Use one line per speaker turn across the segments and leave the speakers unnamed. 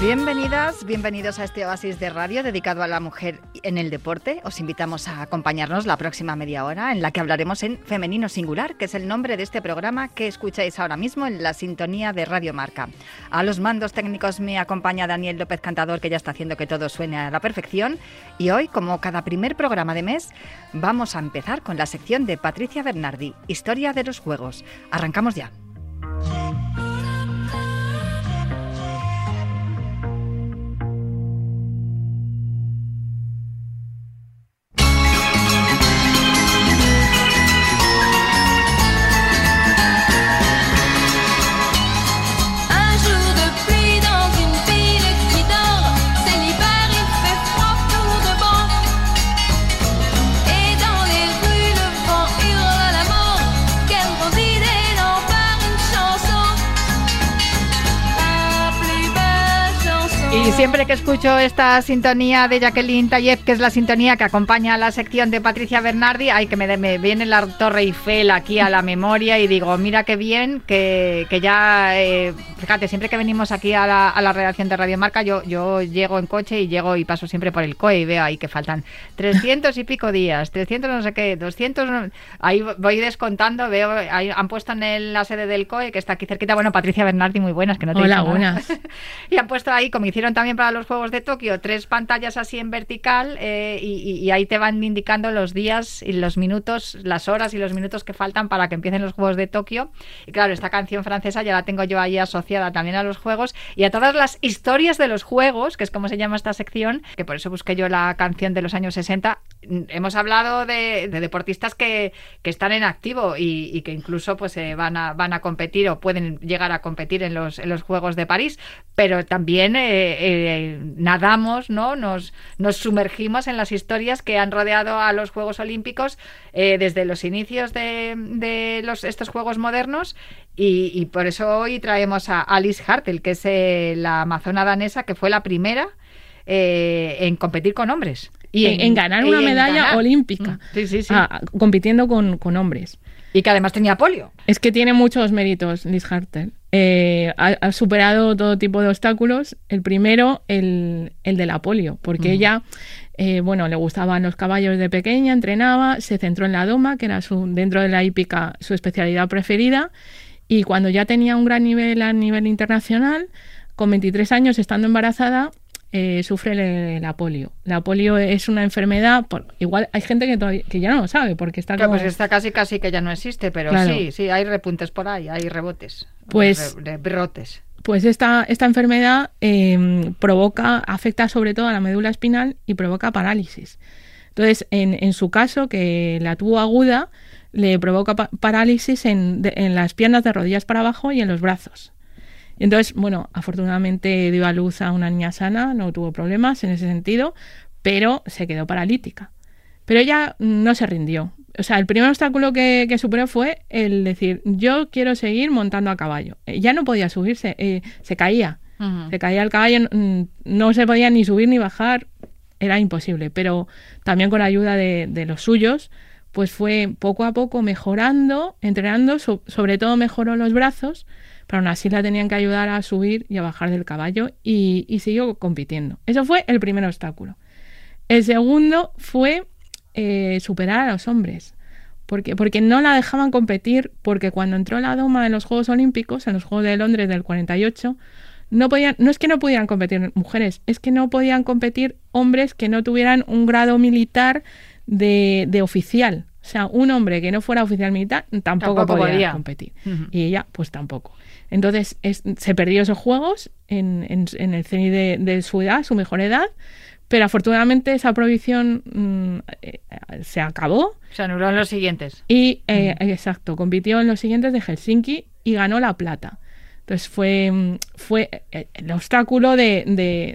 Bienvenidas, bienvenidos a este oasis de radio dedicado a la mujer en el deporte. Os invitamos a acompañarnos la próxima media hora en la que hablaremos en Femenino Singular, que es el nombre de este programa que escucháis ahora mismo en la sintonía de Radio Marca. A los mandos técnicos me acompaña Daniel López Cantador, que ya está haciendo que todo suene a la perfección. Y hoy, como cada primer programa de mes, vamos a empezar con la sección de Patricia Bernardi, Historia de los Juegos. Arrancamos ya. Siempre que escucho esta sintonía de Jacqueline Tayeb, que es la sintonía que acompaña a la sección de Patricia Bernardi, ay, que me, viene la Torre Eiffel aquí a la memoria y digo, mira qué bien, que, ya, eh, fíjate, siempre que venimos aquí a la, redacción de Radio Marca, yo, yo llego en coche y llego y paso siempre por el COE y veo ahí que faltan 300 y pico días, 300 no sé qué, 200, ahí voy descontando, veo, ahí han puesto en la sede del COE, que está aquí cerquita, bueno, Patricia Bernardi, muy buenas, que no te
Hola, buenas.
y han puesto ahí, como hicieron también para los Juegos de Tokio tres pantallas así en vertical eh, y, ahí te van indicando los días y los minutos, las horas y los minutos que faltan para que empiecen los Juegos de Tokio. Y claro, esta canción francesa ya la tengo yo ahí asociada también a los Juegos y a todas las historias de los Juegos, que es como se llama esta sección, que por eso busqué yo la canción de los años 60. Hemos hablado de, deportistas que, están en activo y, que incluso pues eh, van, a, van a competir o pueden llegar a competir en los, en los Juegos de París, pero también eh, nadamos, ¿no? Nos, nos sumergimos en las historias que han rodeado a los Juegos Olímpicos eh, desde los inicios de, los, estos Juegos modernos y, por eso hoy traemos a Alice Hartel, que es eh, la amazona danesa que fue la primera eh, en competir con hombres.
Y en, ganar una medalla olímpica. Mm, sí, sí, sí. Ah, compitiendo con, con hombres.
Y que además tenía polio.
Es que tiene muchos méritos Liz Hartel. Eh, ha, superado todo tipo de obstáculos. El primero, el, el de la polio, porque ella, eh, bueno, le gustaban los caballos de pequeña, entrenaba, se centró en la doma, que era su, dentro de la hípica su especialidad preferida, y cuando ya tenía un gran nivel a nivel internacional, con 23 años, estando embarazada, eh, sufre la polio. La polio es una enfermedad, igual hay gente que, que ya no lo sabe porque está
pues está casi casi que ya no existe, pero sí, sí, hay repuntes por ahí, hay rebotes,
pues,
brotes.
Pues esta, esta enfermedad em, provoca, afecta sobre todo a la médula espinal y provoca parálisis. Entonces, en, en su caso, que la tuvo aguda, le provoca parálisis en, en las piernas de rodillas para abajo y en los brazos. Entonces, bueno, afortunadamente dio a luz a una niña sana, no tuvo problemas en ese sentido, pero se quedó paralítica. Pero ella no se rindió. O sea, el primer obstáculo que, superó fue el decir, yo quiero seguir montando a caballo. Ya no podía subirse, eh, se caía. Se caía el caballo, no se podía ni subir ni bajar, era imposible. Pero también con la ayuda de, los suyos, pues fue poco a poco mejorando, entrenando, sobre todo mejoró los brazos pero aún así la tenían que ayudar a subir y a bajar del caballo y, siguió compitiendo. Eso fue el primer obstáculo. El segundo fue eh, superar a los hombres. Porque, porque no la dejaban competir, porque cuando entró la doma en los Juegos Olímpicos, en los Juegos de Londres del 48, no, podían, no es que no pudieran competir mujeres, es que no podían competir hombres que no tuvieran un grado militar de, de oficial. O sea, un hombre que no fuera oficial militar tampoco, podía, competir. Y ella, pues tampoco. Entonces se perdió esos juegos en, el CENI de, su edad, su mejor edad, pero afortunadamente esa prohibición mm, eh, se acabó.
Se anuló en los siguientes.
Y, eh, exacto, compitió en los siguientes de Helsinki y ganó la plata. Entonces fue, mm, fue eh, el obstáculo de,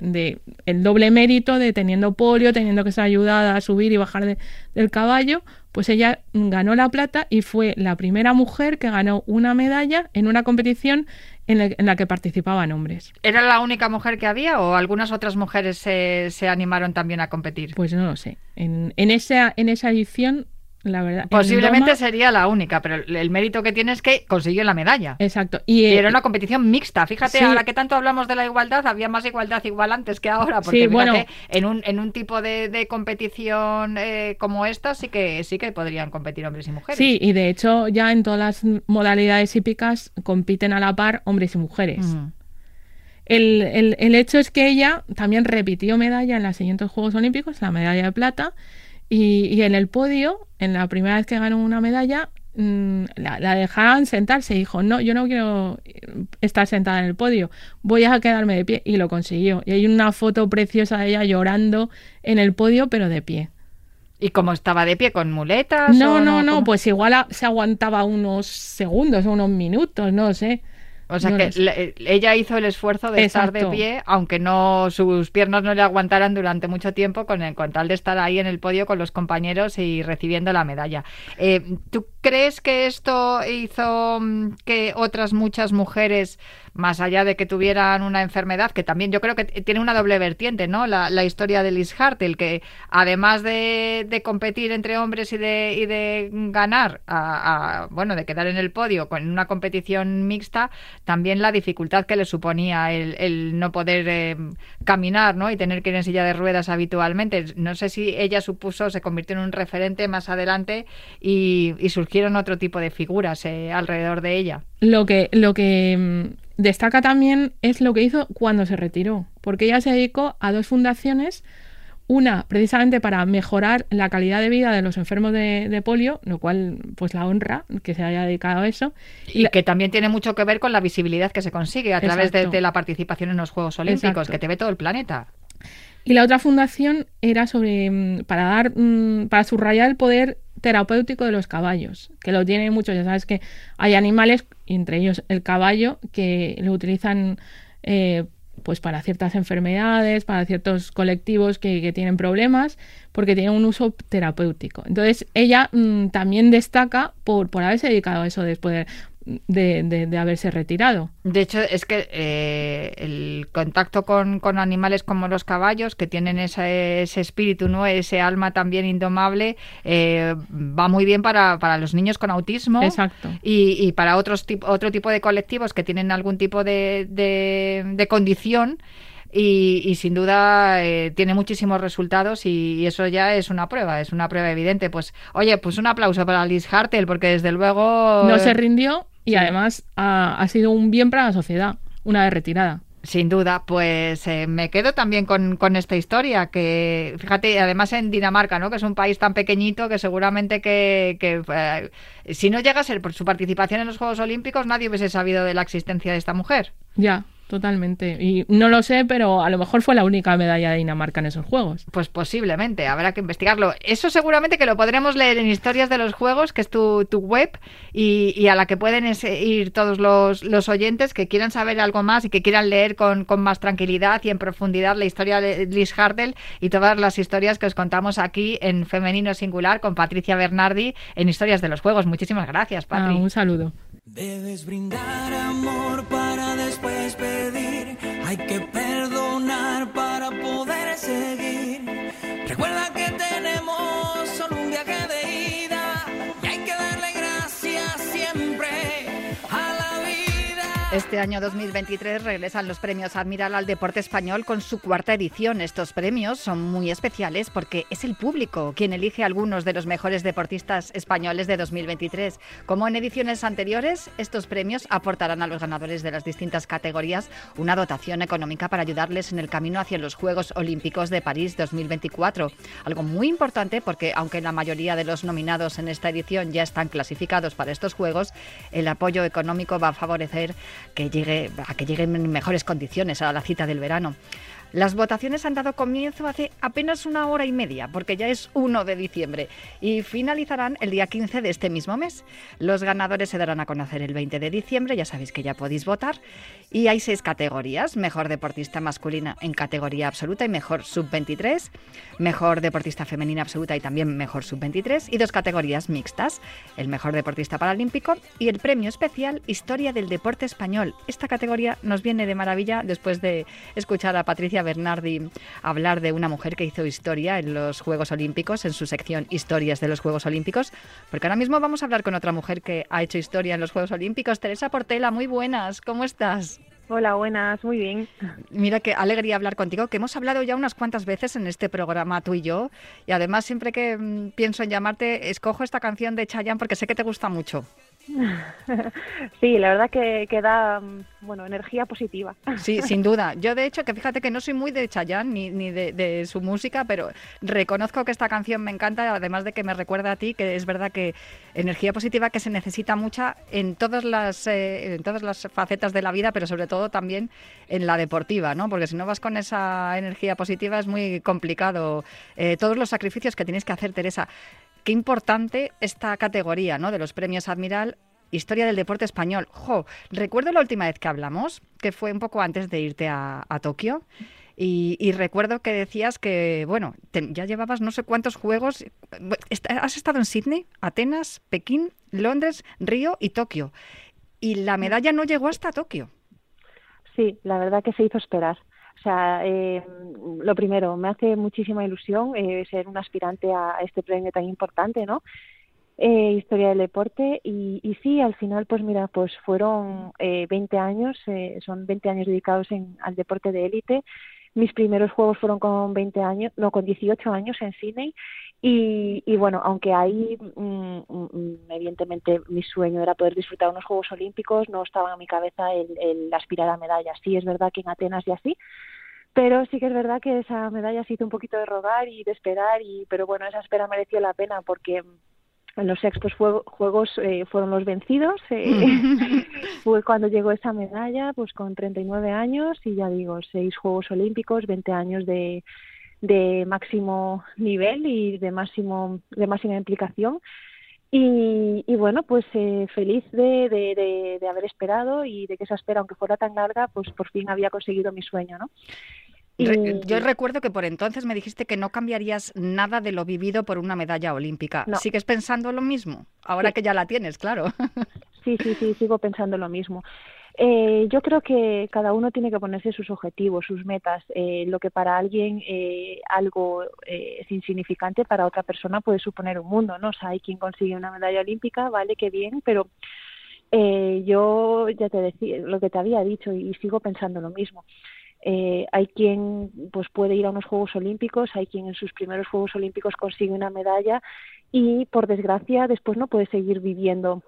de, el doble mérito de teniendo polio, teniendo que ser ayudada a subir y bajar del caballo, pues ella ganó la plata y fue la primera mujer que ganó una medalla en una competición en, la que participaban hombres.
¿Era la única mujer que había o algunas otras mujeres se, animaron también a competir?
Pues no lo sé. En, esa, en esa edición la verdad.
Posiblemente sería la única, pero el mérito que tiene es que consiguió la medalla.
Exacto.
Y, era una competición mixta. Fíjate, ahora que tanto hablamos de la igualdad, había más igualdad igual antes que ahora. Porque bueno, en un, en un tipo de, competición eh, como esta sí que sí que podrían competir hombres y mujeres.
Sí, y de hecho ya en todas las modalidades hípicas compiten a la par hombres y mujeres. El, el, el, hecho es que ella también repitió medalla en los siguientes Juegos Olímpicos, la medalla de plata, y, y en el podio, en la primera vez que ganó una medalla, mm, la, la, dejaban sentarse y dijo, no, yo no quiero estar sentada en el podio, voy a quedarme de pie. Y lo consiguió. Y hay una foto preciosa de ella llorando en el podio, pero de pie.
¿Y cómo estaba de pie? ¿Con muletas?
No, no, no, pues igual se aguantaba unos segundos unos minutos, no sé.
O sea que ella hizo el esfuerzo de estar de pie, aunque no sus piernas no le aguantaran durante mucho tiempo, con, el, con tal de estar ahí en el podio con los compañeros y recibiendo la medalla. Eh, ¿Tú crees que esto hizo mm, que otras muchas mujeres más allá de que tuvieran una enfermedad, que también yo creo que tiene una doble vertiente, ¿no? La, historia de Liz Hartel, que además de, competir entre hombres y de, y de ganar, a, bueno, de quedar en el podio con una competición mixta, también la dificultad que le suponía el, no poder eh, caminar, ¿no? Y tener que ir en silla de ruedas habitualmente. No sé si ella supuso, se convirtió en un referente más adelante y, surgieron otro tipo de figuras eh, alrededor de ella.
Lo que, lo que mm, destaca también es lo que hizo cuando se retiró, porque ella se dedicó a dos fundaciones, una precisamente para mejorar la calidad de vida de los enfermos de, polio, lo cual pues la honra que se haya dedicado a eso.
Y, que también tiene mucho que ver con la visibilidad que se consigue a través de, la participación en los Juegos Olímpicos, que te ve todo el planeta.
Y la otra fundación era sobre mm, para dar mm, para subrayar el poder terapéutico de los caballos, que lo tienen muchos. Ya sabes que hay animales, entre ellos el caballo, que lo utilizan eh, pues para ciertas enfermedades, para ciertos colectivos que, tienen problemas, porque tienen un uso terapéutico. Entonces, ella mm, también destaca por, por haberse dedicado a eso después de, de, de, haberse retirado.
De hecho, es que eh, el contacto con, con, animales como los caballos, que tienen ese, ese espíritu, ¿no? ese alma también indomable, eh, va muy bien para, para, los niños con autismo
Exacto.
Y, y, para otros otro tipo de colectivos que tienen algún tipo de, de condición. Y, sin duda eh, tiene muchísimos resultados y, eso ya es una prueba, es una prueba evidente. Pues oye, pues un aplauso para Liz Hartel porque desde luego...
No se rindió y además ha, sido un bien para la sociedad, una vez retirada.
Sin duda, pues eh, me quedo también con, esta historia, que fíjate, además en Dinamarca, ¿no? que es un país tan pequeñito que seguramente que, eh, si no llega a ser por su participación en los Juegos Olímpicos, nadie hubiese sabido de la existencia de esta mujer.
Ya, Totalmente. Y no lo sé, pero a lo mejor fue la única medalla de Dinamarca en esos juegos.
Pues posiblemente, habrá que investigarlo. Eso seguramente que lo podremos leer en Historias de los Juegos, que es tu, web, y, a la que pueden ir todos los, oyentes que quieran saber algo más y que quieran leer con, más tranquilidad y en profundidad la historia de Liz Hardel y todas las historias que os contamos aquí en Femenino Singular con Patricia Bernardi en Historias de los Juegos. Muchísimas gracias, Patricia.
un saludo.
Debes brindar amor para pedir. Hay que
Este año 2023 regresan los premios Admiral al Deporte Español con su cuarta edición. Estos premios son muy especiales porque es el público quien elige a algunos de los mejores deportistas españoles de 2023. Como en ediciones anteriores, estos premios aportarán a los ganadores de las distintas categorías una dotación económica para ayudarles en el camino hacia los Juegos Olímpicos de París 2024. Algo muy importante porque aunque la mayoría de los nominados en esta edición ya están clasificados para estos Juegos, el apoyo económico va a favorecer que llegue, a que lleguen en mejores condiciones a la cita del verano. Las votaciones han dado comienzo hace apenas una hora y media, porque ya es 1 de diciembre, y finalizarán el día 15 de este mismo mes. Los ganadores se darán a conocer el 20 de diciembre, ya sabéis que ya podéis votar, y hay seis categorías, mejor deportista masculina en categoría absoluta y mejor sub-23, mejor deportista femenina absoluta y también mejor sub-23, y dos categorías mixtas, el mejor deportista paralímpico y el premio especial Historia del Deporte Español. Esta categoría nos viene de maravilla después de escuchar a Patricia Patricia Bernardi hablar de una mujer que hizo historia en los Juegos Olímpicos, en su sección Historias de los Juegos Olímpicos, porque ahora mismo vamos a hablar con otra mujer que ha hecho historia en los Juegos Olímpicos. Teresa Portela, muy buenas, ¿cómo estás?
Hola, buenas, muy bien.
Mira qué alegría hablar contigo, que hemos hablado ya unas cuantas veces en este programa tú y yo, y además siempre que mm, pienso en llamarte, escojo esta canción de Chayanne porque sé que te gusta mucho.
Sí, la verdad que, que da mm, bueno, energía positiva.
Sí, sin duda. Yo de hecho que fíjate que no soy muy de Chayanne ni, ni de, de su música, pero reconozco que esta canción me encanta, además de que me recuerda a ti, que es verdad que energía positiva que se necesita mucha en todas las eh, en todas las facetas de la vida, pero sobre todo también en la deportiva, ¿no? Porque si no vas con esa energía positiva es muy complicado. Eh, todos los sacrificios que tienes que hacer, Teresa. Qué importante esta categoría, ¿no? De los premios Admiral Historia del deporte español. Jo, recuerdo la última vez que hablamos, que fue un poco antes de irte a, a Tokio, y, y recuerdo que decías que, bueno, te- ya llevabas no sé cuántos juegos. Has estado en Sydney, Atenas, Pekín, Londres, Río y Tokio. Y la medalla no llegó hasta Tokio.
Sí, la verdad que se hizo esperar. O sea, eh, lo primero, me hace muchísima ilusión eh, ser un aspirante a, este premio tan importante, ¿no? Eh, historia del deporte y, y sí, al final, pues mira, pues fueron eh, 20 años, eh, son 20 años dedicados en, al deporte de élite. Mis primeros juegos fueron con 20 años, no, con 18 años en Sydney y, y bueno, aunque ahí mm, mm, evidentemente mi sueño era poder disfrutar unos Juegos Olímpicos, no estaba en mi cabeza el, el aspirar a medallas. Sí, es verdad que en Atenas y así, pero sí que es verdad que esa medalla se hizo un poquito de rogar y de esperar, y pero bueno, esa espera mereció la pena porque en los sextos juegos eh, fueron los vencidos. eh, fue cuando llegó esa medalla, pues con 39 años y ya digo, seis Juegos Olímpicos, 20 años de, de máximo nivel y de máximo de máxima implicación. Y, y bueno, pues eh, feliz de, de, de, de haber esperado y de que esa espera, aunque fuera tan larga, pues por fin había conseguido mi sueño, ¿no? Y-
Yo recuerdo que por entonces me dijiste que no cambiarías nada de lo vivido por una medalla olímpica.
No.
¿Sigues pensando lo mismo? Ahora
Sí.
que ya la tienes, claro.
Sí, sí, sí, sigo pensando lo mismo. Eh, yo creo que cada uno tiene que ponerse sus objetivos, sus metas. Eh, lo que para alguien eh, algo eh, es insignificante, para otra persona puede suponer un mundo, ¿no? O sea, hay quien consigue una medalla olímpica, vale, qué bien, pero eh, yo ya te decía lo que te había dicho y sigo pensando lo mismo. Eh, hay quien pues puede ir a unos Juegos Olímpicos, hay quien en sus primeros Juegos Olímpicos consigue una medalla y por desgracia después no puede seguir viviendo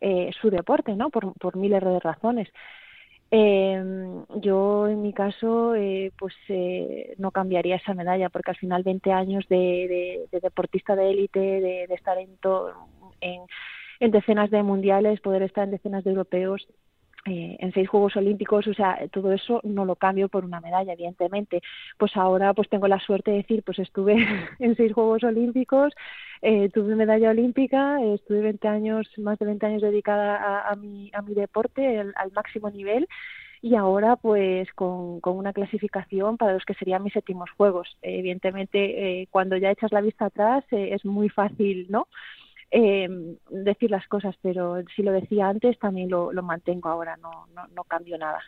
eh, su deporte, ¿no? Por, por miles de razones. Eh, yo en mi caso eh, pues eh, no cambiaría esa medalla porque al final 20 años de, de, de deportista de élite, de, de estar en, to- en decenas de mundiales, poder estar en decenas de europeos, eh, en seis Juegos Olímpicos, o sea, todo eso no lo cambio por una medalla, evidentemente. Pues ahora pues tengo la suerte de decir, pues estuve en seis Juegos Olímpicos, eh, tuve medalla olímpica, estuve 20 años, más de 20 años dedicada a, mi, a mi deporte al máximo nivel y ahora pues con, una clasificación para los que serían mis séptimos juegos. Evidentemente, eh, cuando ya echas la vista atrás eh, es muy fácil, ¿no? Eh, decir las cosas, pero si lo decía antes también lo, lo mantengo ahora, no, no, no cambio nada.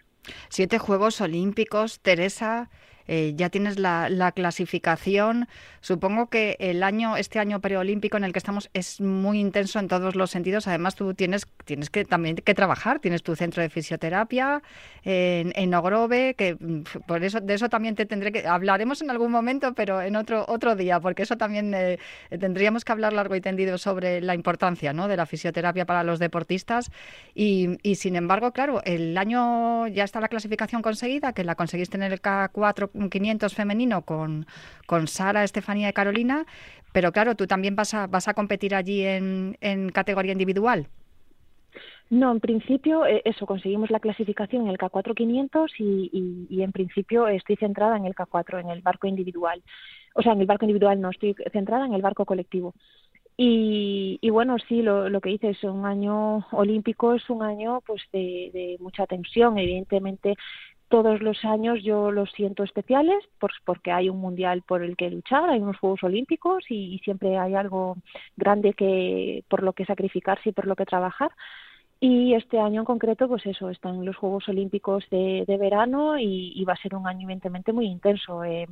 Siete Juegos Olímpicos, Teresa, eh, ya tienes la, la clasificación. Supongo que el año, este año preolímpico en el que estamos es muy intenso en todos los sentidos. Además, tú tienes, tienes que también que trabajar. Tienes tu centro de fisioterapia en, en Ogrove, que mm, por eso, de eso también te tendré que hablaremos en algún momento, pero en otro, otro día, porque eso también eh, tendríamos que hablar largo y tendido sobre la importancia ¿no? de la fisioterapia para los deportistas. Y, y sin embargo, claro, el año ya está la clasificación conseguida, que la conseguiste en el K4 500 femenino con, con Sara, Estefanía y Carolina, pero claro, tú también vas a, vas a competir allí en, en categoría individual.
No, en principio, eh, eso, conseguimos la clasificación en el K4 500 y, y, y en principio estoy centrada en el K4, en el barco individual. O sea, en el barco individual no, estoy centrada en el barco colectivo. Y, y bueno, sí, lo, lo que dices, un año olímpico es un año pues de, de mucha tensión. Evidentemente, todos los años yo los siento especiales porque hay un mundial por el que luchar, hay unos Juegos Olímpicos y, y siempre hay algo grande que por lo que sacrificarse y por lo que trabajar. Y este año en concreto, pues eso, están los Juegos Olímpicos de, verano y, va a ser un año evidentemente muy intenso. Eh,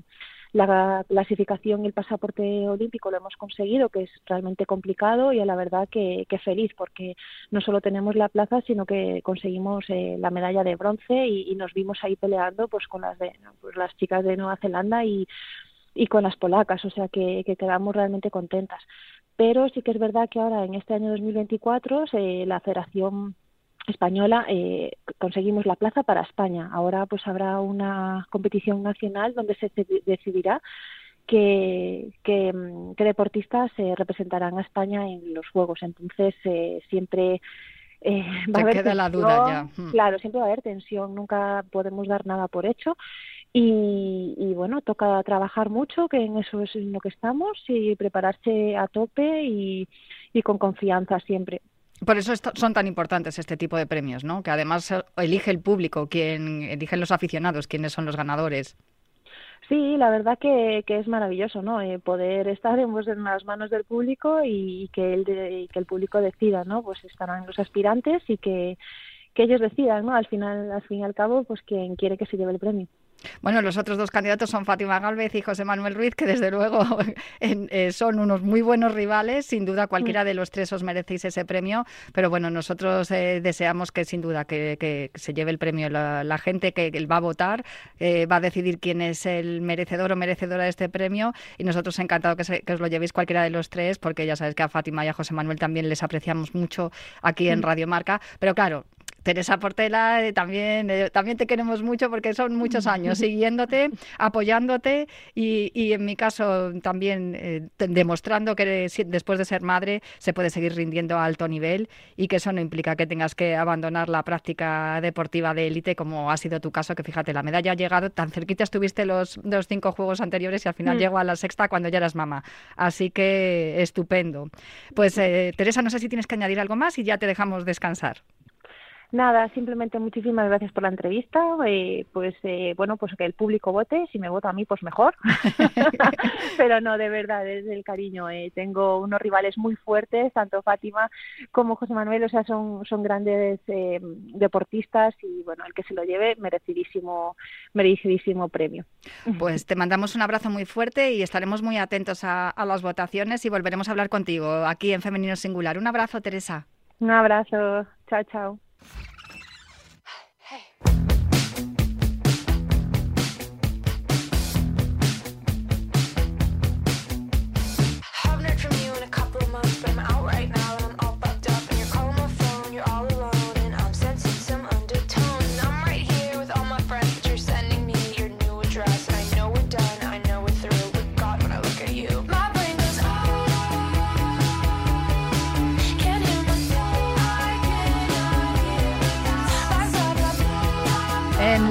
la clasificación y el pasaporte olímpico lo hemos conseguido, que es realmente complicado y a la verdad que, que feliz porque no solo tenemos la plaza, sino que conseguimos eh, la medalla de bronce y, y, nos vimos ahí peleando pues con las de pues, las chicas de Nueva Zelanda y, y con las polacas, o sea que, que quedamos realmente contentas. Pero sí que es verdad que ahora en este año 2024 se, la Federación española eh, conseguimos la plaza para España. Ahora pues habrá una competición nacional donde se decidirá qué que, que, deportistas eh, representarán a España en los Juegos. Entonces eh, siempre eh, va a haber
queda
tensión,
la duda ya.
Claro, siempre va a haber tensión. Nunca podemos dar nada por hecho. Y, y, bueno, toca trabajar mucho, que en eso es en lo que estamos, y prepararse a tope y, y con confianza siempre.
Por eso son tan importantes este tipo de premios, ¿no? Que además elige el público, quien eligen los aficionados, quiénes son los ganadores.
Sí, la verdad que, que es maravilloso, ¿no? Eh, poder estar en, pues, en, las manos del público y, y que el de, y que el público decida, ¿no? Pues estarán los aspirantes y que, que ellos decidan, ¿no? Al final, al fin y al cabo, pues quien quiere que se lleve el premio.
Bueno, los otros dos candidatos son Fátima Galvez y José Manuel Ruiz, que desde luego en, eh, son unos muy buenos rivales. Sin duda, cualquiera de los tres os merecéis ese premio. Pero bueno, nosotros eh, deseamos que sin duda que, que, se lleve el premio la, la gente que, que, va a votar, eh, va a decidir quién es el merecedor o merecedora de este premio. Y nosotros encantado que, se, que, os lo llevéis cualquiera de los tres, porque ya sabes que a Fátima y a José Manuel también les apreciamos mucho aquí en Radio Marca. Pero claro, Teresa Portela, eh, también, eh, también te queremos mucho porque son muchos años siguiéndote, apoyándote y, y en mi caso también eh, demostrando que después de ser madre se puede seguir rindiendo a alto nivel y que eso no implica que tengas que abandonar la práctica deportiva de élite como ha sido tu caso, que fíjate, la medalla ha llegado, tan cerquita estuviste los, los cinco juegos anteriores y al final mm. llegó a la sexta cuando ya eras mamá. Así que estupendo. Pues eh, Teresa, no sé si tienes que añadir algo más y ya te dejamos descansar.
Nada, simplemente muchísimas gracias por la entrevista. Eh, pues eh, bueno, pues que el público vote. Si me vota a mí, pues mejor. Pero no, de verdad, es el cariño. Eh. Tengo unos rivales muy fuertes, tanto Fátima como José Manuel. O sea, son, son grandes deportistas y bueno, el que se lo lleve, merecidísimo, merecidísimo premio.
Pues te mandamos un abrazo muy fuerte y estaremos muy atentos a, a las votaciones y volveremos a hablar contigo aquí en Femenino Singular. Un abrazo, Teresa.
Un abrazo. Chao, chao.
you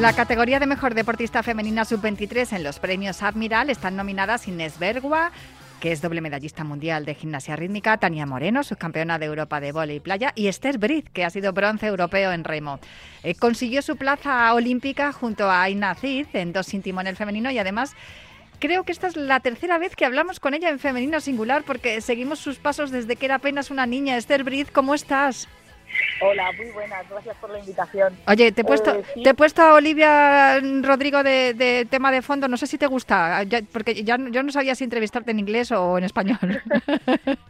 la categoría de mejor deportista femenina sub-23 en los premios Admiral están nominadas Inés Bergua, que es doble medallista mundial de gimnasia rítmica, Tania Moreno, subcampeona de Europa de vóley y playa, y Esther Briz, que ha sido bronce europeo en remo. Eh, consiguió su plaza olímpica junto a Aina Cid en dos sin timón el femenino y además creo que esta es la tercera vez que hablamos con ella en femenino singular porque seguimos sus pasos desde que era apenas una niña. Esther Briz, ¿cómo estás?
Hola, muy buenas, gracias por la invitación.
Oye, te he puesto, eh, ¿sí? te he puesto a Olivia Rodrigo de, de, tema de fondo, no sé si te gusta, porque ya yo no sabía si entrevistarte en inglés o en español.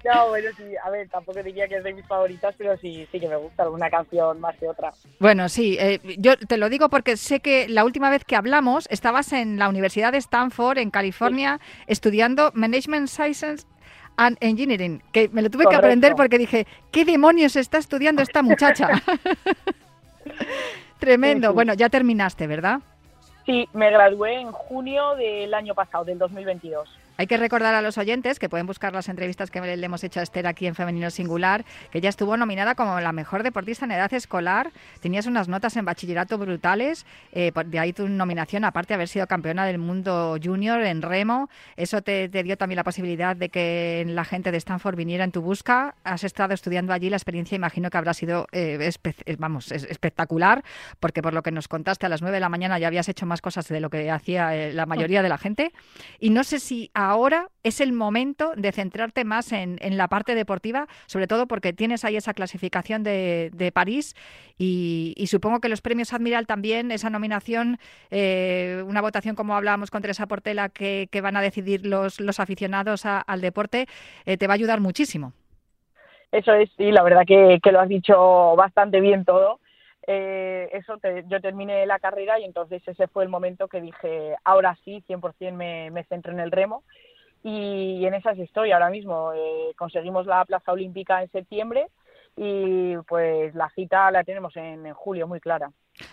no, bueno, sí, a ver, tampoco diría que es de mis favoritas, pero sí, sí que me gusta alguna canción más que otra.
Bueno, sí, eh, yo te lo digo porque sé que la última vez que hablamos estabas en la Universidad de Stanford, en California, sí. estudiando Management Sciences and Engineering, que me lo tuve Correcto. que aprender porque dije, ¿qué demonios está estudiando esta muchacha? Tremendo. Sí, sí. Bueno, ya terminaste, ¿verdad?
Sí, me gradué en junio del año pasado, del 2022.
Hay que recordar a los oyentes que pueden buscar las entrevistas que le hemos hecho a Esther aquí en Femenino Singular, que ella estuvo nominada como la mejor deportista en edad escolar. Tenías unas notas en bachillerato brutales, eh, de ahí tu nominación, aparte de haber sido campeona del mundo junior en remo. Eso te, te, dio también la posibilidad de que la gente de Stanford viniera en tu busca. Has estado estudiando allí, la experiencia imagino que habrá sido eh, espe vamos, es espectacular, porque por lo que nos contaste a las 9 de la mañana ya habías hecho más cosas de lo que hacía eh, la mayoría de la gente. Y no sé si a ahora es el momento de centrarte más en, la parte deportiva, sobre todo porque tienes ahí esa clasificación de, París y, supongo que los premios Admiral también, esa nominación, eh, una votación como hablábamos con Teresa Portela que, van a decidir los, los aficionados al deporte, eh, te va a ayudar muchísimo.
Eso es, sí, la verdad que, lo has dicho bastante bien todo. Eh, eso, yo terminé la carrera y entonces ese fue el momento que dije, ahora sí, 100% me, me centro en el remo y en esas estoy ahora mismo. Eh, conseguimos la plaza olímpica en septiembre y pues la cita la tenemos en, julio muy clara.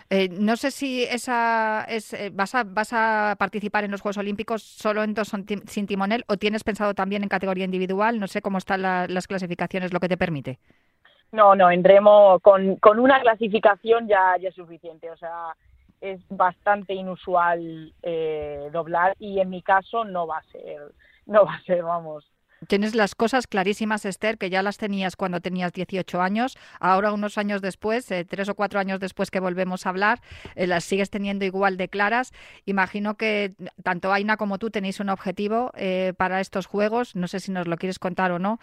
Eh, no sé si esa es, eh, vas, a, vas a participar en los Juegos Olímpicos solo en dos sin timonel o tienes pensado también en categoría individual. No sé cómo están las clasificaciones, lo que te permite.
No, no, en remo con, con una clasificación ya, ya es suficiente. O sea, es bastante inusual eh, doblar y en mi caso no va a ser, no va a ser, vamos.
Tienes las cosas clarísimas, Esther, que ya las tenías cuando tenías 18 años. Ahora, unos años después, eh, tres o cuatro años después que volvemos a hablar, eh, las sigues teniendo igual de claras. Imagino que tanto Aina como tú tenéis un objetivo eh, para estos juegos. No sé si nos lo quieres contar o no,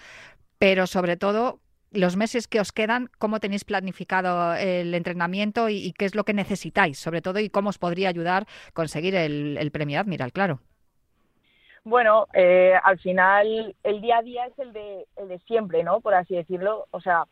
pero sobre todo, los meses que os quedan, cómo tenéis planificado el entrenamiento y, qué es lo que necesitáis, sobre todo, y cómo os podría ayudar conseguir el, el premio Admiral, claro.
Bueno, eh, al final el día a día es el de, el de siempre, ¿no? Por así decirlo. O sea,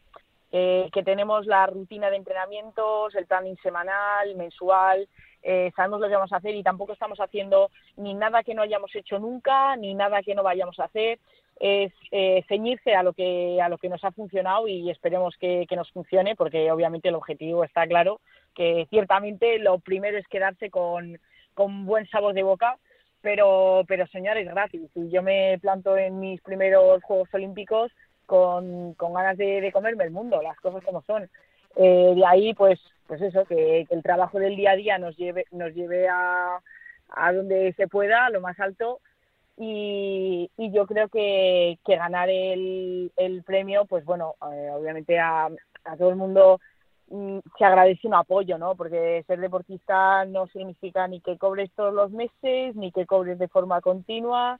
eh, que tenemos la rutina de entrenamientos, el planning semanal, mensual, eh, sabemos lo que vamos a hacer y tampoco estamos haciendo ni nada que no hayamos hecho nunca, ni nada que no vayamos a hacer. Es eh, ceñirse a lo que a lo que nos ha funcionado y esperemos que, que nos funcione, porque obviamente el objetivo está claro, que ciertamente lo primero es quedarse con, con buen sabor de boca pero, pero soñar es gratis. Y yo me planto en mis primeros Juegos Olímpicos con, con ganas de, comerme el mundo, las cosas como son. Eh, de ahí, pues, pues eso, que, el trabajo del día a día nos lleve, nos lleve a, a donde se pueda, a lo más alto. Y, y yo creo que, que ganar el, el premio, pues bueno, eh, obviamente a, todo el mundo Mm, se agradece un apoyo, ¿no? Porque ser deportista no significa ni que cobres todos los meses, ni que cobres de forma continua.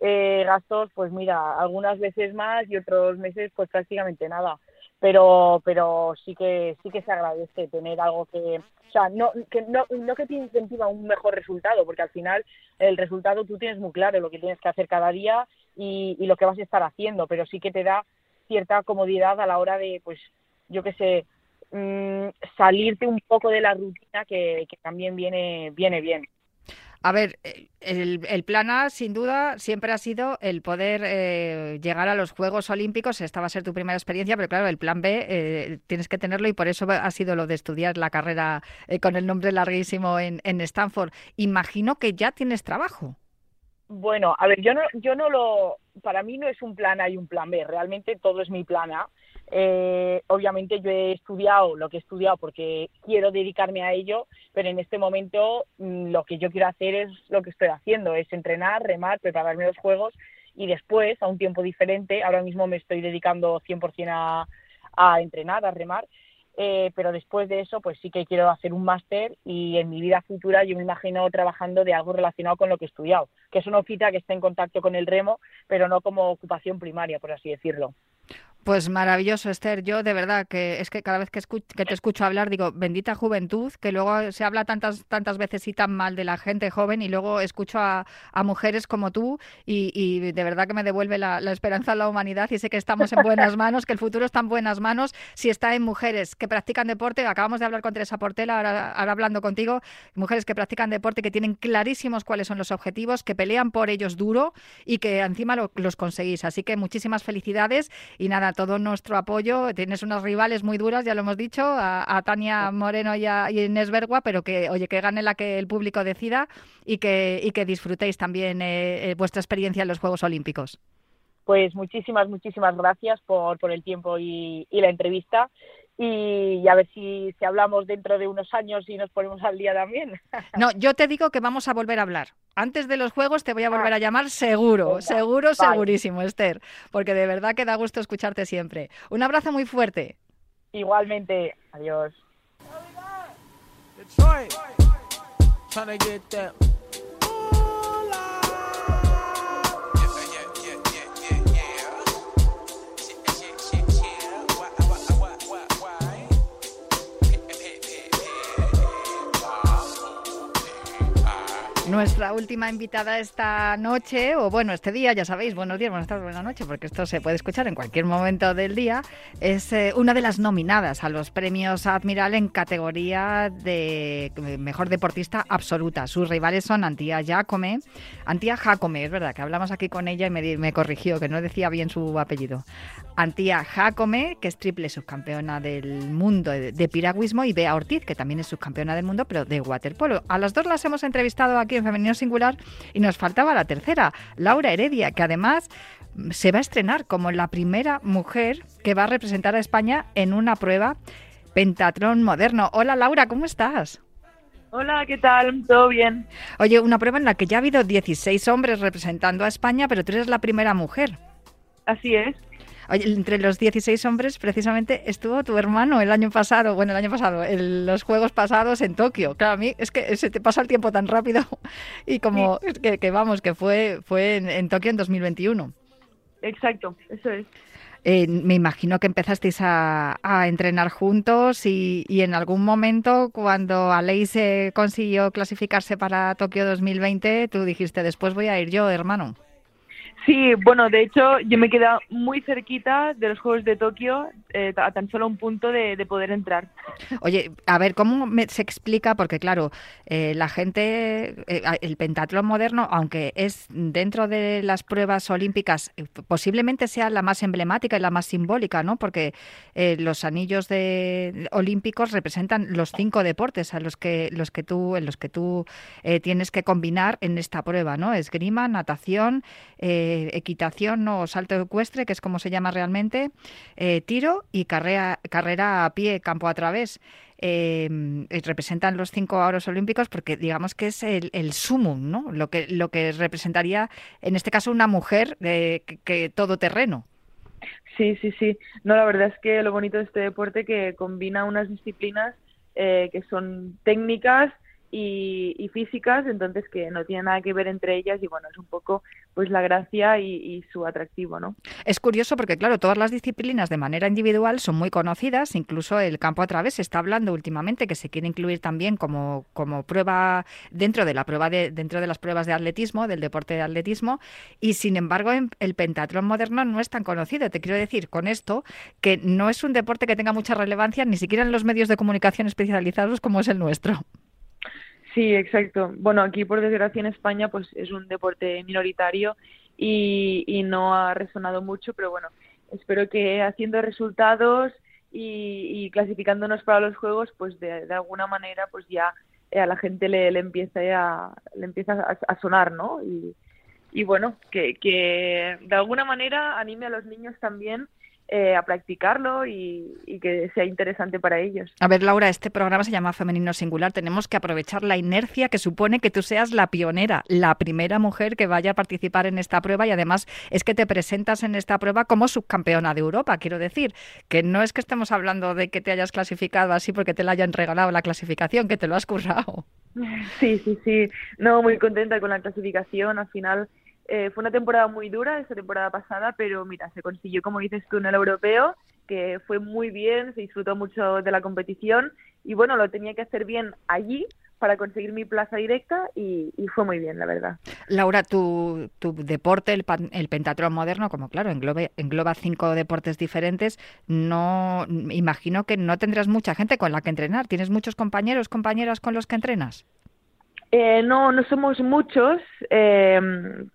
Eh, gastos, pues mira, algunas veces más y otros meses pues prácticamente nada. Pero, pero sí que sí que se agradece tener algo que, o sea, no que no, no que te incentiva un mejor resultado, porque al final el resultado tú tienes muy claro lo que tienes que hacer cada día y, y lo que vas a estar haciendo, pero sí que te da cierta comodidad a la hora de, pues, yo qué sé, Mm, salirte un poco de la rutina que, también viene, viene bien.
A ver, eh, el, plan A, sin duda, siempre ha sido el poder eh, llegar a los Juegos Olímpicos. Esta va a ser tu primera experiencia, pero claro, el plan B eh, tienes que tenerlo y por eso ha sido lo de estudiar la carrera con el nombre larguísimo en, en Stanford. Imagino que ya tienes trabajo.
Bueno, a ver, yo no, yo no lo, para mí no es un plan A y un plan B, realmente todo es mi plan A. Eh, obviamente yo he estudiado lo que he estudiado porque quiero dedicarme a ello, pero en este momento mm, lo que yo quiero hacer es lo que estoy haciendo, es entrenar, remar, prepararme los juegos y después, a un tiempo diferente, ahora mismo me estoy dedicando 100% a, a entrenar, a remar, eh, pero después de eso, pues sí que quiero hacer un máster y en mi vida futura yo me imagino trabajando de algo relacionado con lo que he estudiado, que es una oficina que esté en contacto con el remo, pero no como ocupación primaria, por así decirlo.
Pues maravilloso, Esther. Yo de verdad que es que cada vez que, que, te escucho hablar digo, bendita juventud, que luego se habla tantas tantas veces y tan mal de la gente joven y luego escucho a, mujeres como tú y, de verdad que me devuelve la, esperanza en la humanidad y sé que estamos en buenas manos, que el futuro está en buenas manos si está en mujeres que practican deporte. Acabamos de hablar con Teresa Portela, ahora, hablando contigo, mujeres que practican deporte, que tienen clarísimos cuáles son los objetivos, que pelean por ellos duro y que encima los conseguís. Así que muchísimas felicidades y nada, todo nuestro apoyo. Tienes unas rivales muy duras, ya lo hemos dicho, a, Tania Moreno y a Inés Bergua, pero que, oye, que gane la que el público decida y que, y que disfrutéis también eh, eh, vuestra experiencia en los Juegos Olímpicos.
Pues muchísimas, muchísimas gracias por, por el tiempo y, y la entrevista y a ver si, si, hablamos dentro de unos años y nos ponemos al día también.
No, yo te digo que vamos a volver a hablar. Antes de los juegos te voy a volver a ah. llamar seguro, seguro, segurísimo, Esther, porque de verdad que da gusto escucharte siempre. Un abrazo muy fuerte.
Igualmente, adiós.
Nuestra última invitada esta noche, o bueno, este día, ya sabéis, buenos días, buenas tardes, buenas noches, porque esto se puede escuchar en cualquier momento del día, es eh, una de las nominadas a los premios Admiral en categoría de mejor deportista absoluta. Sus rivales son Antía Jacome, Antía Jacome, es verdad que hablamos aquí con ella y me, me corrigió, que no decía bien su apellido. Antía Jacome, que es triple subcampeona del mundo de, de piragüismo, y Bea Ortiz, que también es subcampeona del mundo, pero de waterpolo. A las dos las hemos entrevistado aquí en Femenino Singular y nos faltaba la tercera, Laura Heredia, que además se va a estrenar como la primera mujer que va a representar a España en una prueba pentatrón moderno. Hola Laura, ¿cómo estás?
Hola, ¿qué tal? ¿Todo bien?
Oye, una prueba en la que ya ha habido 16 hombres representando a España, pero tú eres la primera mujer.
Así es.
Oye, entre los 16 hombres, precisamente, estuvo tu hermano el año pasado, bueno, el año pasado, en los Juegos pasados en Tokio. Claro, a mí es que se te pasa el tiempo tan rápido y como que, que, vamos, que fue, fue en, en, Tokio en 2021.
Exacto, eso es.
Eh, me imagino que empezasteis a, a entrenar juntos y, y, en algún momento cuando Aleix consiguió clasificarse para Tokio 2020, tú dijiste, después voy a ir yo, hermano.
Sí, bueno, de hecho yo me quedé muy cerquita de los Juegos de Tokio, eh, a tan solo un punto de, de, poder entrar.
Oye, a ver, ¿cómo me, se explica? Porque claro, eh, la gente, eh, el pentatlón moderno, aunque es dentro de las pruebas olímpicas, eh, posiblemente sea la más emblemática y la más simbólica, ¿no? Porque eh, los anillos de, olímpicos representan los cinco deportes a los que, los que tú, en los que tú eh, tienes que combinar en esta prueba, ¿no? Esgrima, natación, equitación o salto ecuestre, que es como se llama realmente, eh, tiro y carrera, carrera a pie, campo a través. Eh, representan los cinco oros olímpicos porque digamos que es el, el sumum, ¿no? Lo que, lo que representaría, en este caso, una mujer eh, que, que todo terreno.
Sí, sí, sí. No, la verdad es que lo bonito de este deporte que combina unas disciplinas eh, que son técnicas y, físicas, entonces que no tiene nada que ver entre ellas y bueno, es un poco pues la gracia y, y, su atractivo, ¿no?
Es curioso porque claro, todas las disciplinas de manera individual son muy conocidas, incluso el campo a través se está hablando últimamente que se quiere incluir también como, como prueba dentro de la prueba de, dentro de las pruebas de atletismo, del deporte de atletismo, y sin embargo el pentatlón moderno no es tan conocido. Te quiero decir con esto que no es un deporte que tenga mucha relevancia ni siquiera en los medios de comunicación especializados como es el nuestro.
Sí, exacto. Bueno, aquí por desgracia en España pues es un deporte minoritario y, y no ha resonado mucho, pero bueno, espero que haciendo resultados y, y clasificándonos para los juegos, pues de, de alguna manera pues ya a la gente le, le empieza a le empieza a, a sonar, ¿no? Y, y bueno, que, que de alguna manera anime a los niños también eh, a practicarlo y, y, que sea interesante para ellos.
A ver, Laura, este programa se llama Femenino Singular. Tenemos que aprovechar la inercia que supone que tú seas la pionera, la primera mujer que vaya a participar en esta prueba y además es que te presentas en esta prueba como subcampeona de Europa. Quiero decir que no es que estemos hablando de que te hayas clasificado así porque te la hayan regalado la clasificación, que te lo has currado.
Sí, sí, sí. No, muy contenta con la clasificación. Al final eh, fue una temporada muy dura esta temporada pasada, pero mira, se consiguió, como dices tú, en el europeo, que fue muy bien, se disfrutó mucho de la competición y bueno, lo tenía que hacer bien allí para conseguir mi plaza directa y, fue muy bien, la verdad.
Laura, tu, tu deporte, el, pan, el, pentatrón moderno, como claro, engloba, engloba cinco deportes diferentes, no imagino que no tendrás mucha gente con la que entrenar. ¿Tienes muchos compañeros, compañeras con los que entrenas?
Eh, no, no somos muchos. Eh,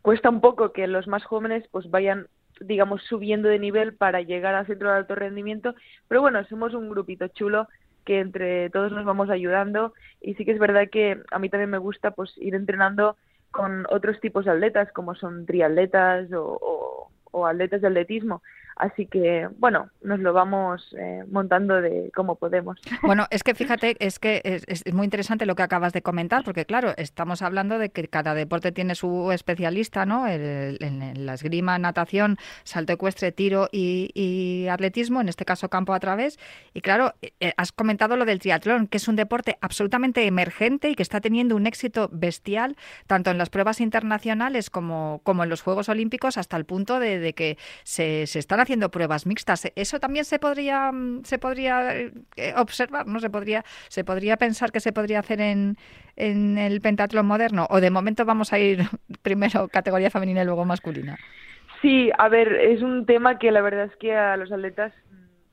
cuesta un poco que los más jóvenes pues vayan, digamos, subiendo de nivel para llegar al centro de alto rendimiento. Pero bueno, somos un grupito chulo que entre todos nos vamos ayudando y sí que es verdad que a mí también me gusta pues ir entrenando con otros tipos de atletas como son triatletas o, o, o atletas de atletismo Así que, bueno, nos lo vamos eh, montando de cómo podemos.
Bueno, es que fíjate, es que es, muy interesante lo que acabas de comentar, porque claro, estamos hablando de que cada deporte tiene su especialista, ¿no? En, la esgrima, natación, salto ecuestre, tiro y, atletismo, en este caso campo a través. Y claro, eh, has comentado lo del triatlón, que es un deporte absolutamente emergente y que está teniendo un éxito bestial, tanto en las pruebas internacionales como, como en los Juegos Olímpicos, hasta el punto de, de que se, se están haciendo pruebas mixtas. Eso también se podría mm, se podría eh, observar, no se podría se podría pensar que se podría hacer en, en el pentatlón moderno o de momento vamos a ir primero categoría femenina y luego masculina.
Sí, a ver, es un tema que la verdad es que a los atletas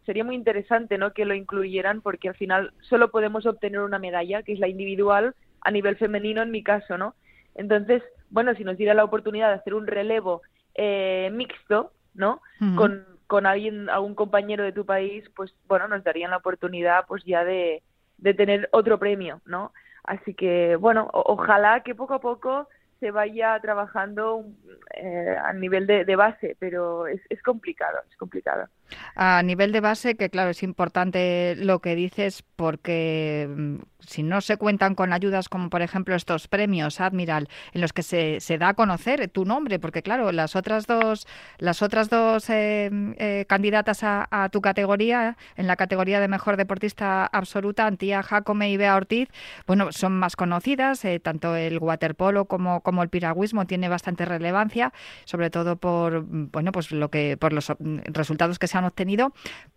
sería muy interesante, ¿no? Que lo incluyeran porque al final solo podemos obtener una medalla, que es la individual a nivel femenino en mi caso, ¿no? Entonces, bueno, si nos diera la oportunidad de hacer un relevo eh, mixto, ¿no? Con, con alguien, algún compañero de tu país, pues bueno, nos darían la oportunidad pues ya de, de tener otro premio, ¿no? Así que, bueno, ojalá que poco a poco se vaya trabajando eh, a nivel de, de base, pero es, es complicado, es complicado.
A nivel de base, que claro, es importante lo que dices porque mm, si no se cuentan con ayudas como por ejemplo estos premios Admiral en los que se, se da a conocer tu nombre, porque claro, las otras dos, las otras dos eh, eh, candidatas a, tu categoría, en la categoría de mejor deportista absoluta, Antía Jacome y Bea Ortiz, bueno, son más conocidas, eh, tanto el waterpolo como, como el piragüismo tiene bastante relevancia, sobre todo por bueno pues lo que por los resultados que se han obtenido.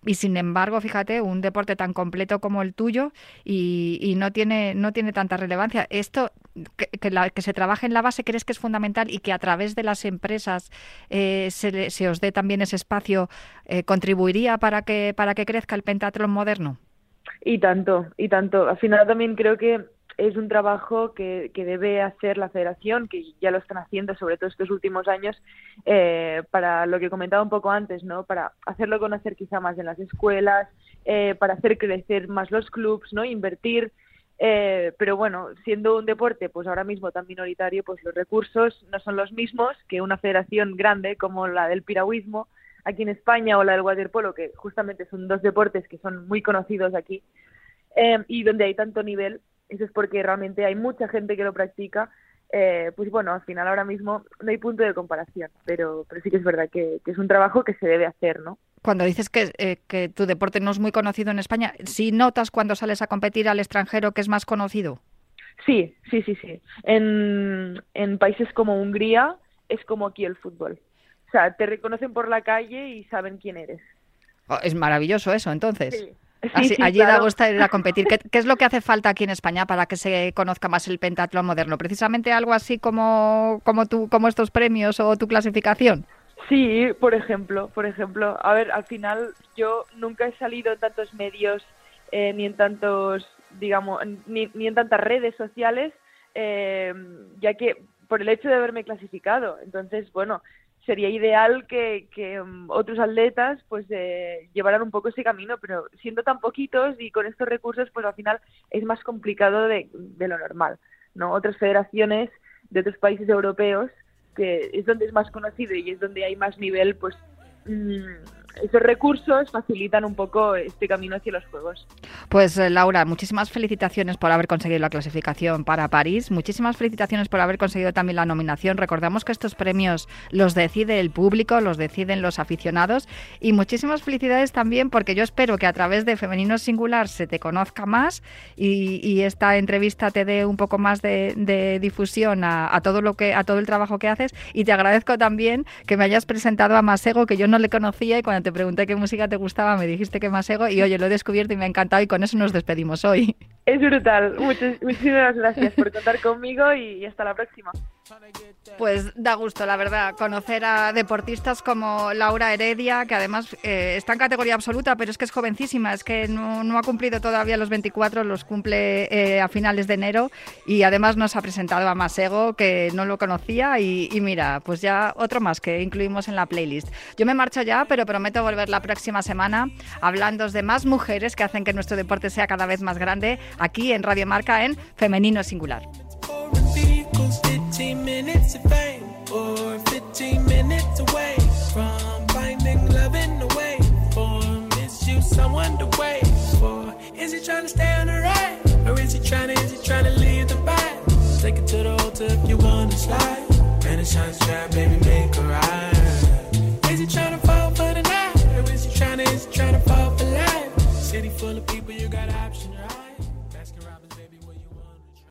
Y sin embargo, fíjate, un deporte tan completo como el tuyo y, no, tiene, no tiene tanta relevancia. Esto, que, que, se trabaje en la base, ¿crees que es fundamental y que a través de las empresas eh, se, se, os dé también ese espacio, eh, contribuiría para que, para que crezca el pentatlón moderno?
Y tanto, y tanto. Al final también creo que es un trabajo que, que, debe hacer la federación, que ya lo están haciendo, sobre todo estos últimos años, eh, para lo que comentaba un poco antes, ¿no? Para hacerlo conocer quizá más en las escuelas, eh, para hacer crecer más los clubs, ¿no? Invertir. Eh, pero bueno, siendo un deporte, pues ahora mismo tan minoritario, pues los recursos no son los mismos que una federación grande como la del piragüismo aquí en España o la del waterpolo, que justamente son dos deportes que son muy conocidos aquí y donde hay tanto nivel eso es porque realmente hay mucha gente que lo practica. Eh, pues bueno, al final ahora mismo no hay punto de comparación, pero, pero sí que es verdad que, es un trabajo que se debe hacer, ¿no?
Cuando dices que, eh, que tu deporte no es muy conocido en España, ¿sí notas cuando sales a competir al extranjero que es más conocido?
Sí, sí, sí, sí. En, en países como Hungría es como aquí el fútbol. O sea, te reconocen por la calle y saben quién eres.
Oh, es maravilloso eso, entonces. Sí, allí da gusto ir a competir. ¿Qué, es lo que hace falta aquí en España para que se conozca más el pentatlón moderno? Precisamente algo así como, como, tú, como estos premios o tu clasificación.
Sí, por ejemplo, por ejemplo. A ver, al final yo nunca he salido en tantos medios eh, ni en tantos, digamos, ni, ni en tantas redes sociales, eh, ya que por el hecho de haberme clasificado. Entonces, bueno, sería ideal que, um, otros atletas pues eh, llevaran un poco ese camino, pero siendo tan poquitos y con estos recursos, pues al final es más complicado de, lo normal, ¿no? Otras federaciones de otros países europeos, que es donde es más conocido y es donde hay más nivel, pues mm, esos recursos facilitan un poco este camino hacia los Juegos.
Pues eh, Laura, muchísimas felicitaciones por haber conseguido la clasificación para París, muchísimas felicitaciones por haber conseguido también la nominación. Recordamos que estos premios los decide el público, los deciden los aficionados y muchísimas felicidades también porque yo espero que a través de Femenino Singular se te conozca más y, esta entrevista te dé un poco más de, difusión a, todo lo que a todo el trabajo que haces y te agradezco también que me hayas presentado a Masego que yo no le conocía y cuando te pregunté qué música te gustaba, me dijiste que más ego y oye, lo he descubierto y me ha encantado y con eso nos despedimos hoy.
Es brutal. muchísimas gracias por contar conmigo y hasta la próxima.
Pues da gusto, la verdad, conocer a deportistas como Laura Heredia, que además eh, está en categoría absoluta, pero es que es jovencísima, es que no, ha cumplido todavía los 24, los cumple eh, a finales de enero y además nos ha presentado a Masego, que no lo conocía y, y, mira, pues ya otro más que incluimos en la playlist. Yo me marcho ya, pero prometo volver la próxima semana hablando de más mujeres que hacen que nuestro deporte sea cada vez más grande aquí en Radio Marca en Femenino Singular. fancy fame or 15 minutes away from finding love in the way. For misuse someone to wait for is he trying to stay on the right or is he trying to is he trying to leave the back take it to the altar if you want to slide. And it shines trap baby
make a ride. Is he trying to fall for the night? Or is he trying to is he trying to fall for life? City full of people.